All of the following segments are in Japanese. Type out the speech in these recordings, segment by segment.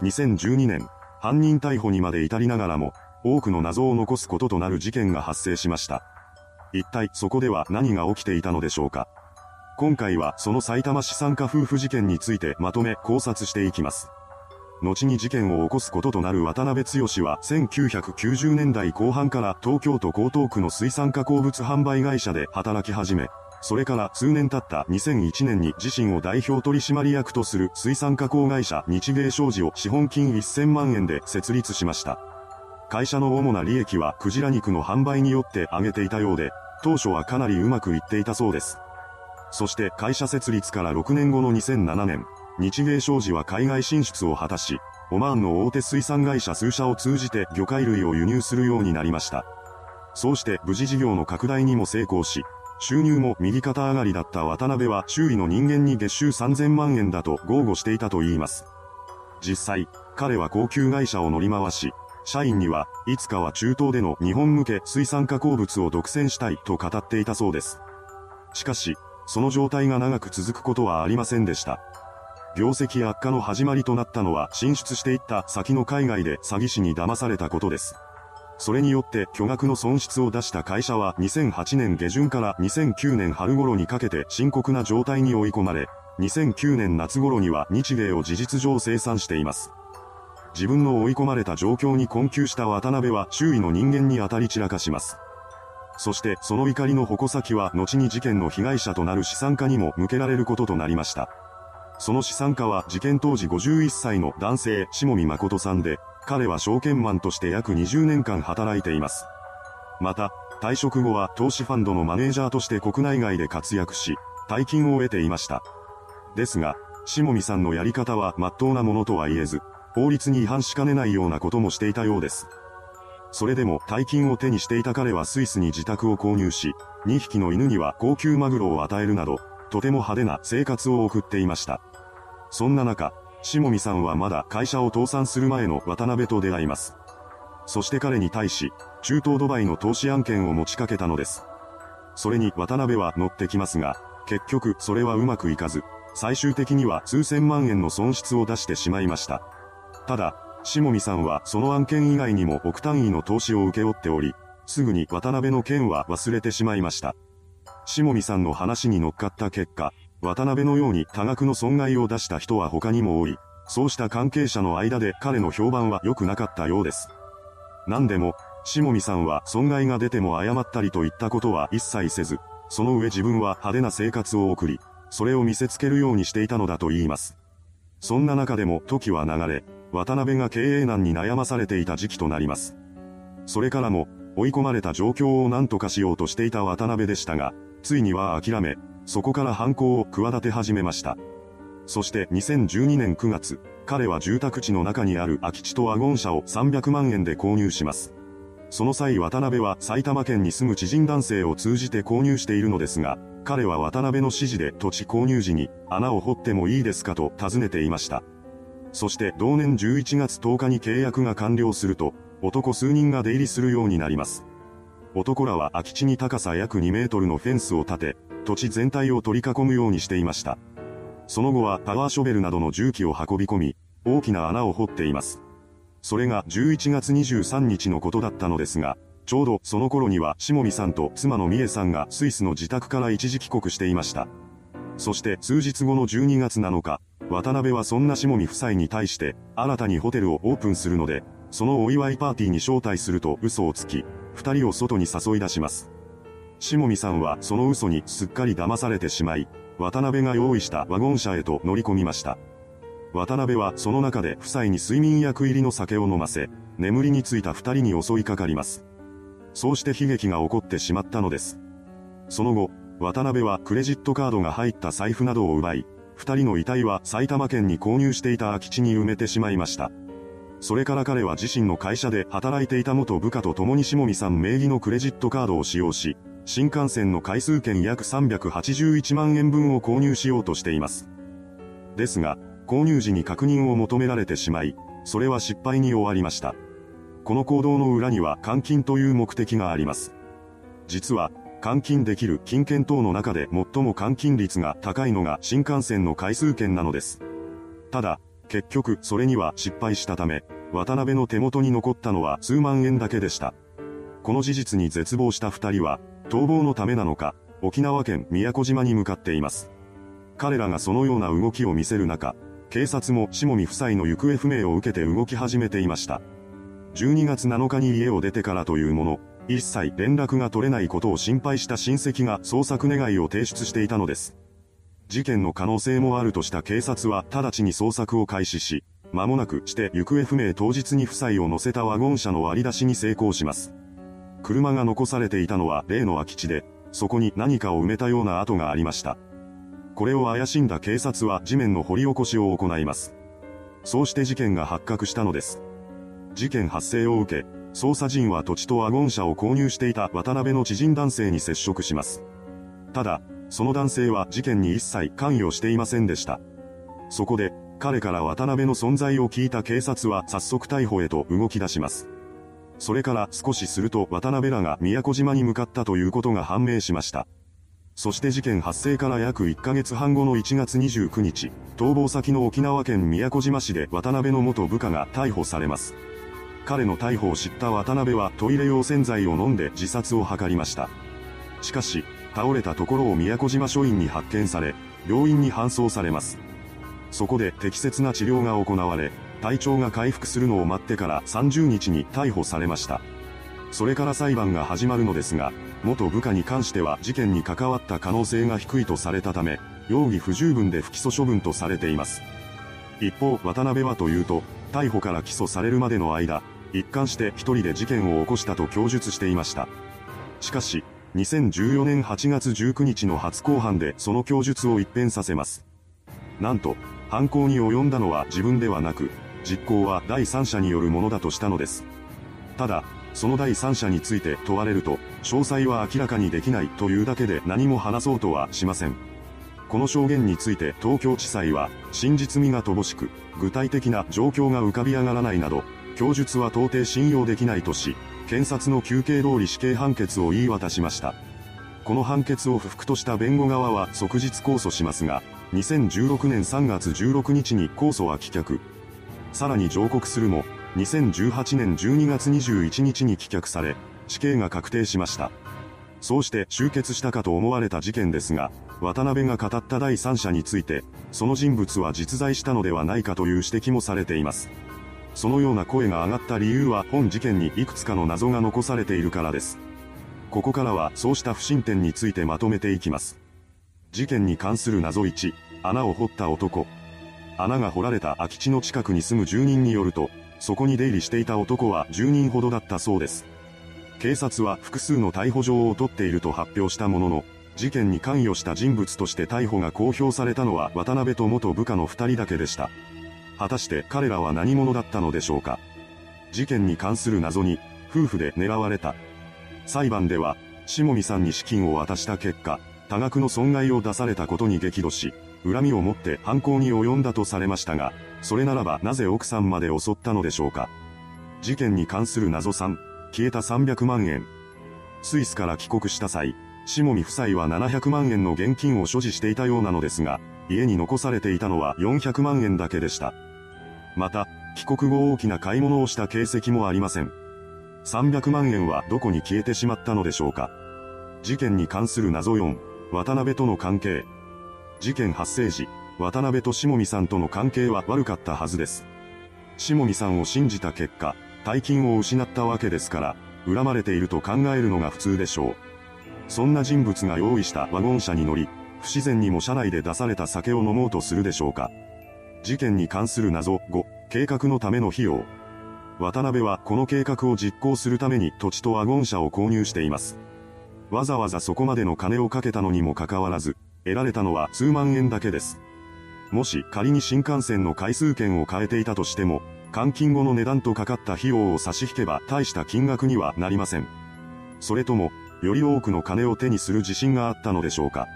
2012年、犯人逮捕にまで至りながらも、多くの謎を残すこととなる事件が発生しました。一体そこでは何が起きていたのでしょうか。今回はその埼玉市産家夫婦事件についてまとめ考察していきます。後に事件を起こすこととなる渡辺剛は1990年代後半から東京都江東区の水産加工物販売会社で働き始め、それから数年経った2001年に自身を代表取締役とする水産加工会社日芸商事を資本金1000万円で設立しました。会社の主な利益はクジラ肉の販売によって上げていたようで、当初はかなりうまくいっていたそうです。そして会社設立から6年後の2007年、日芸商事は海外進出を果たし、オマーンの大手水産会社数社を通じて魚介類を輸入するようになりました。そうして無事事業の拡大にも成功し、収入も右肩上がりだった渡辺は周囲の人間に月収3000万円だと豪語していたと言います。実際、彼は高級会社を乗り回し、社員にはいつかは中東での日本向け水産加工物を独占したいと語っていたそうです。しかし、その状態が長く続くことはありませんでした。業績悪化の始まりとなったのは進出していった先の海外で詐欺師に騙されたことです。それによって巨額の損失を出した会社は2008年下旬から2009年春頃にかけて深刻な状態に追い込まれ、2009年夏頃には日米を事実上生産しています。自分の追い込まれた状況に困窮した渡辺は周囲の人間に当たり散らかします。そしてその怒りの矛先は後に事件の被害者となる資産家にも向けられることとなりました。その資産家は事件当時51歳の男性、下見誠さんで、彼は証券マンとして約20年間働いています。また、退職後は投資ファンドのマネージャーとして国内外で活躍し、大金を得ていました。ですが、下見さんのやり方は真っ当なものとは言えず、法律に違反しかねないようなこともしていたようです。それでも大金を手にしていた彼はスイスに自宅を購入し、2匹の犬には高級マグロを与えるなど、とても派手な生活を送っていました。そんな中、下見さんはまだ会社を倒産する前の渡辺と出会います。そして彼に対し、中東ドバイの投資案件を持ちかけたのです。それに渡辺は乗ってきますが、結局それはうまくいかず、最終的には数千万円の損失を出してしまいました。ただ、下見さんはその案件以外にも億単位の投資を請け負っており、すぐに渡辺の件は忘れてしまいました。下見さんの話に乗っかった結果、渡辺のように多額の損害を出した人は他にも多い。そうした関係者の間で彼の評判は良くなかったようです。何でも、下見さんは損害が出ても謝ったりといったことは一切せず、その上自分は派手な生活を送り、それを見せつけるようにしていたのだと言います。そんな中でも時は流れ、渡辺が経営難に悩まされていた時期となります。それからも、追い込まれた状況を何とかしようとしていた渡辺でしたが、ついには諦め、そこから犯行を企て始めました。そして2012年9月、彼は住宅地の中にある空き地とワゴン車を300万円で購入します。その際渡辺は埼玉県に住む知人男性を通じて購入しているのですが、彼は渡辺の指示で土地購入時に穴を掘ってもいいですかと尋ねていました。そして同年11月10日に契約が完了すると、男数人が出入りするようになります。男らは空き地に高さ約2メートルのフェンスを立て、土地全体を取り囲むようにしていました。その後はパワーショベルなどの重機を運び込み、大きな穴を掘っています。それが11月23日のことだったのですが、ちょうどその頃には下見さんと妻の美恵さんがスイスの自宅から一時帰国していました。そして数日後の12月7日、渡辺はそんな下見夫妻に対して新たにホテルをオープンするので、そのお祝いパーティーに招待すると嘘をつき、二人を外に誘い出します。下見さんはその嘘にすっかり騙されてしまい、渡辺が用意したワゴン車へと乗り込みました。渡辺はその中で夫妻に睡眠薬入りの酒を飲ませ、眠りについた二人に襲いかかります。そうして悲劇が起こってしまったのです。その後、渡辺はクレジットカードが入った財布などを奪い、二人の遺体は埼玉県に購入していた空き地に埋めてしまいました。それから彼は自身の会社で働いていた元部下と共に下見さん名義のクレジットカードを使用し、新幹線の回数券約381万円分を購入しようとしています。ですが、購入時に確認を求められてしまい、それは失敗に終わりました。この行動の裏には換金という目的があります。実は、換金できる金券等の中で最も換金率が高いのが新幹線の回数券なのです。ただ、結局それには失敗したため、渡辺の手元に残ったのは数万円だけでした。この事実に絶望した二人は、逃亡のためなのか、沖縄県宮古島に向かっています。彼らがそのような動きを見せる中、警察も下見夫妻の行方不明を受けて動き始めていました。12月7日に家を出てからというもの、一切連絡が取れないことを心配した親戚が捜索願いを提出していたのです。事件の可能性もあるとした警察は直ちに捜索を開始し、間もなくして行方不明当日に夫妻を乗せたワゴン車の割り出しに成功します。車が残されていたのは例の空き地で、そこに何かを埋めたような跡がありました。これを怪しんだ警察は地面の掘り起こしを行います。そうして事件が発覚したのです。事件発生を受け、捜査陣は土地とワゴン車を購入していた渡辺の知人男性に接触します。ただ、その男性は事件に一切関与していませんでした。そこで、彼から渡辺の存在を聞いた警察は早速逮捕へと動き出します。それから少しすると渡辺らが宮古島に向かったということが判明しました。そして事件発生から約1ヶ月半後の1月29日、逃亡先の沖縄県宮古島市で渡辺の元部下が逮捕されます。彼の逮捕を知った渡辺はトイレ用洗剤を飲んで自殺を図りました。しかし、倒れたところを宮古島署員に発見され、病院に搬送されます。そこで適切な治療が行われ、体調が回復するのを待ってから30日に逮捕されました。それから裁判が始まるのですが、元部下に関しては事件に関わった可能性が低いとされたため、容疑不十分で不起訴処分とされています。一方、渡辺はというと、逮捕から起訴されるまでの間、一貫して一人で事件を起こしたと供述していました。しかし、2014年8月19日の初公判でその供述を一変させます。なんと、犯行に及んだのは自分ではなく、実行は第三者によるものだとしたのです。ただ、その第三者について問われると、詳細は明らかにできないというだけで何も話そうとはしません。この証言について東京地裁は、真実味が乏しく、具体的な状況が浮かび上がらないなど、供述は到底信用できないとし、検察の求刑通り死刑判決を言い渡しました。この判決を不服とした弁護側は即日控訴しますが、2016年3月16日に控訴は棄却。さらに上告するも、2018年12月21日に棄却され、死刑が確定しました。そうして終結したかと思われた事件ですが、渡辺が語った第三者について、その人物は実在したのではないかという指摘もされています。そのような声が上がった理由は本事件にいくつかの謎が残されているからです。ここからはそうした不審点についてまとめていきます。事件に関する謎1、穴を掘った男。穴が掘られた空き地の近くに住む住人によると、そこに出入りしていた男は10人ほどだったそうです。警察は複数の逮捕状を取っていると発表したものの、事件に関与した人物として逮捕が公表されたのは渡辺と元部下の2人だけでした。果たして彼らは何者だったのでしょうか？事件に関する謎に、夫婦で狙われた。裁判では、下見さんに資金を渡した結果、多額の損害を出されたことに激怒し、恨みを持って犯行に及んだとされましたが、それならばなぜ奥さんまで襲ったのでしょうか？事件に関する謎3、消えた300万円。スイスから帰国した際、下見夫妻は700万円の現金を所持していたようなのですが、家に残されていたのは400万円だけでした。また、帰国後大きな買い物をした形跡もありません。300万円はどこに消えてしまったのでしょうか。事件に関する謎4、渡辺との関係。事件発生時、渡辺と下見さんとの関係は悪かったはずです。下見さんを信じた結果、大金を失ったわけですから、恨まれていると考えるのが普通でしょう。そんな人物が用意したワゴン車に乗り、不自然にも車内で出された酒を飲もうとするでしょうか。事件に関する謎5、計画のための費用。渡辺はこの計画を実行するために土地とワゴン車を購入しています。わざわざそこまでの金をかけたのにもかかわらず、得られたのは数万円だけです。もし仮に新幹線の回数券を変えていたとしても、換金後の値段とかかった費用を差し引けば大した金額にはなりません。それとも、より多くの金を手にする自信があったのでしょうか。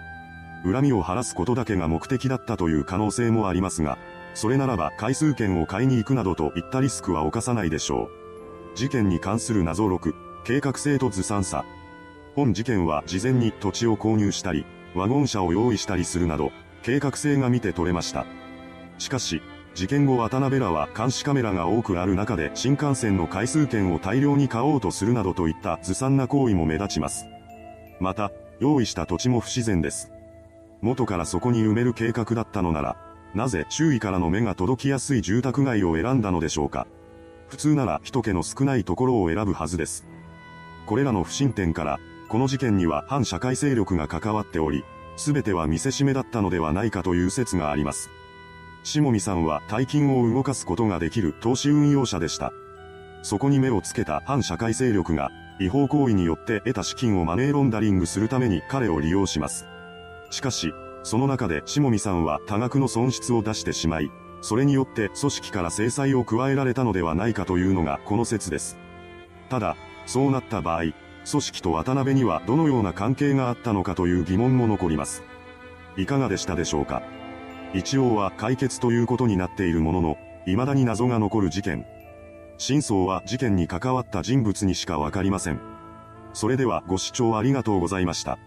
恨みを晴らすことだけが目的だったという可能性もありますが、それならば回数券を買いに行くなどといったリスクは犯さないでしょう。事件に関する謎6、計画性とずさんさ。本事件は事前に土地を購入したり、ワゴン車を用意したりするなど、計画性が見て取れました。しかし、事件後渡辺らは監視カメラが多くある中で新幹線の回数券を大量に買おうとするなどといったずさんな行為も目立ちます。また、用意した土地も不自然です。元からそこに埋める計画だったのなら、なぜ周囲からの目が届きやすい住宅街を選んだのでしょうか。普通なら人気の少ないところを選ぶはずです。これらの不審点から、この事件には反社会勢力が関わっており、すべては見せしめだったのではないかという説があります。下見さんは大金を動かすことができる投資運用者でした。そこに目をつけた反社会勢力が、違法行為によって得た資金をマネーロンダリングするために彼を利用します。しかし、その中で下見さんは多額の損失を出してしまい、それによって組織から制裁を加えられたのではないかというのがこの説です。ただ、そうなった場合、組織と渡辺にはどのような関係があったのかという疑問も残ります。いかがでしたでしょうか？一応は解決ということになっているものの、未だに謎が残る事件。真相は事件に関わった人物にしかわかりません。それではご視聴ありがとうございました。